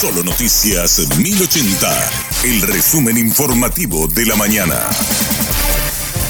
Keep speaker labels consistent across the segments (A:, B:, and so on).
A: Solo Noticias 1080, el resumen informativo de la mañana.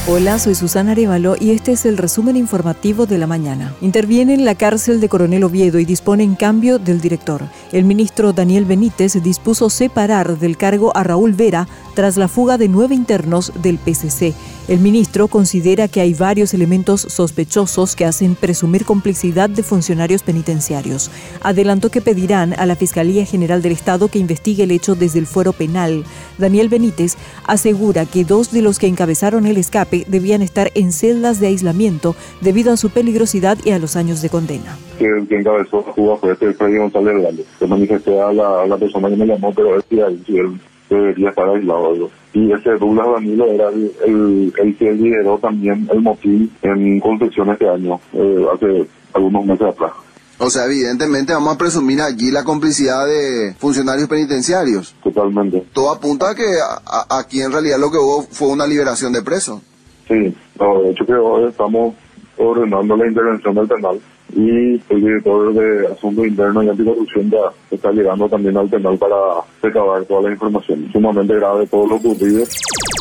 B: Hola, soy Susana Arevalo y este es el resumen informativo de la mañana. Interviene en la cárcel de Coronel Oviedo y dispone en cambio del director. El ministro Daniel Benítez dispuso separar del cargo a Raúl Vera tras la fuga de nueve internos del PCC. El ministro considera que hay varios elementos sospechosos que hacen presumir complicidad de funcionarios penitenciarios. Adelantó que pedirán a la Fiscalía General del Estado que investigue el hecho desde el fuero penal. Daniel Benítez asegura que dos de los que encabezaron el escape debían estar en celdas de aislamiento debido a su peligrosidad y a los años de condena.
C: Encabezó fue este a la, persona que me llamó, pero debería estar aislado. Y ese Douglas Danilo era el, el, el, que lideró también el motín en construcción este año, eh, hace algunos meses atrás.
D: O sea, evidentemente vamos a presumir aquí la complicidad de funcionarios penitenciarios.
C: Totalmente.
D: Todo apunta a que a, aquí en realidad lo que hubo fue una liberación de presos.
C: Sí, no, de hecho que hoy estamos ordenando la intervención del penal y el director de Asuntos Internos y Anticorrupción ya está llegando también al penal para recabar toda la información. Sumamente grave todo lo ocurrido.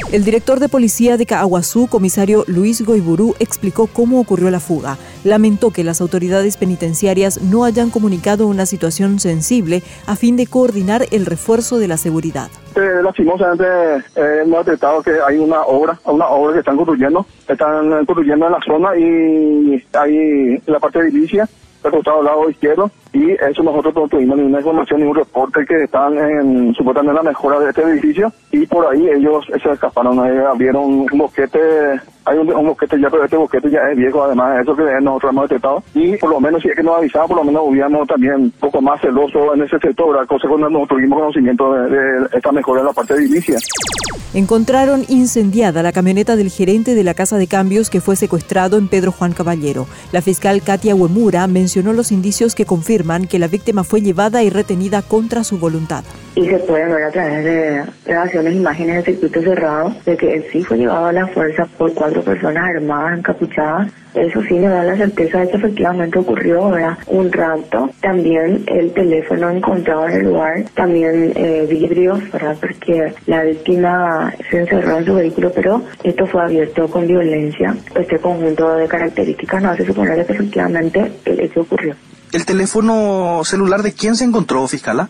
B: El director de policía de Caaguazú, comisario Luis Goiburú, explicó cómo ocurrió la fuga. Lamentó que las autoridades penitenciarias no hayan comunicado una situación sensible a fin de coordinar el refuerzo de la seguridad.
E: Eh, lastimosamente eh, hemos detectado que hay una obra, una obra que están construyendo, están construyendo en la zona y hay la parte de Ilicia, el costado al lado izquierdo, y eso nosotros no tuvimos ninguna información, ningún reporte que están en, supuestamente en la mejora de este edificio, y por ahí ellos se escaparon, abrieron un boquete hay un, un boquete ya, pero este boquete ya es viejo, además de eso que nosotros hemos detectado. Y por lo menos, si es que nos avisaba, por lo menos hubiéramos también un poco más celoso en ese sector, cosa cuando no tuvimos conocimiento de, esta mejora en la parte edilicia.
B: Encontraron incendiada la camioneta del gerente de la Casa de Cambios que fue secuestrado en Pedro Juan Caballero. La fiscal Katia Huemura mencionó los indicios que confirman que la víctima fue llevada y retenida contra su voluntad
F: y se pueden ver a través de grabaciones, imágenes de circuito cerrado, de que él sí fue llevado a la fuerza por cuatro personas armadas, encapuchadas. Eso sí le da la certeza de que efectivamente ocurrió ¿verdad? un rapto. También el teléfono encontrado en el lugar, también eh, vidrios, ¿verdad? porque la víctima se encerró en su vehículo, pero esto fue abierto con violencia. Este conjunto de características no hace suponer que efectivamente el hecho ocurrió.
G: ¿El teléfono celular de quién se encontró, fiscala?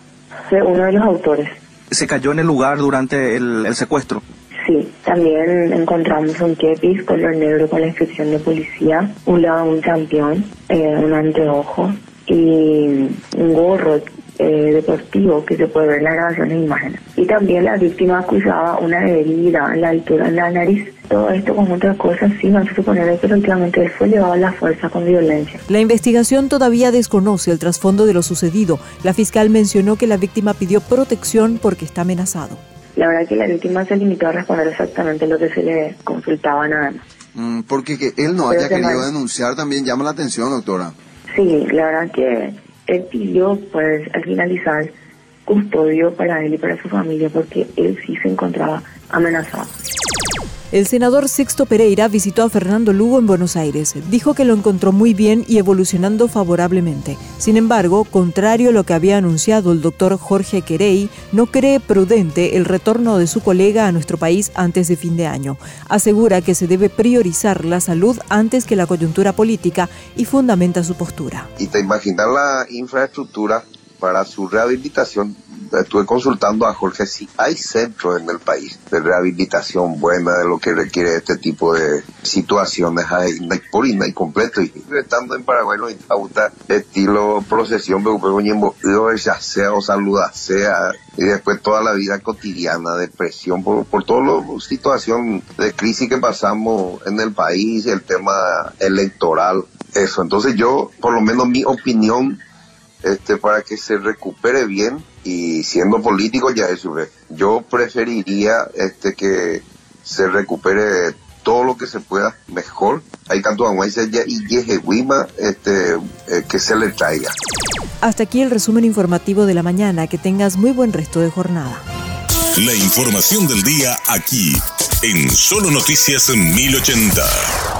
F: Uno de los autores.
G: ¿Se cayó en el lugar durante el, secuestro?
F: Sí, también encontramos un kepis color negro con la inscripción de policía, un lado un campeón, eh, un anteojo y un gorro eh, deportivo que se puede ver en la grabación de imágenes. Y también la víctima acusaba una herida en la altura de la nariz todo esto conjunto de cosas sí me hace suponer que efectivamente él fue llevado a la fuerza con violencia.
B: La investigación todavía desconoce el trasfondo de lo sucedido. La fiscal mencionó que la víctima pidió protección porque está amenazado.
F: La verdad que la víctima se limitó a responder exactamente lo que se le consultaba nada más.
D: Mm, porque que él no haya querido denunciar también llama la atención, doctora.
F: Sí, la verdad que él pidió, pues, al finalizar, custodio para él y para su familia porque él sí se encontraba amenazado.
B: El senador Sixto Pereira visitó a Fernando Lugo en Buenos Aires. Dijo que lo encontró muy bien y evolucionando favorablemente. Sin embargo, contrario a lo que había anunciado el doctor Jorge Querey, no cree prudente el retorno de su colega a nuestro país antes de fin de año. Asegura que se debe priorizar la salud antes que la coyuntura política y fundamenta su postura.
H: Y te imaginas la infraestructura para su rehabilitación estuve consultando a Jorge si hay centros en el país de rehabilitación buena de lo que requiere este tipo de situaciones. Hay por y completo. Y estando en Paraguay lo gusta estilo procesión ya sea o saluda sea. Y después toda la vida cotidiana depresión por, por toda la situación de crisis que pasamos en el país el tema electoral eso. Entonces yo por lo menos mi opinión este para que se recupere bien y siendo político ya eso yo preferiría este que se recupere todo lo que se pueda mejor. Hay canto ya y yejehuima este eh, que se le traiga.
B: Hasta aquí el resumen informativo de la mañana. Que tengas muy buen resto de jornada.
A: La información del día aquí en Solo Noticias 1080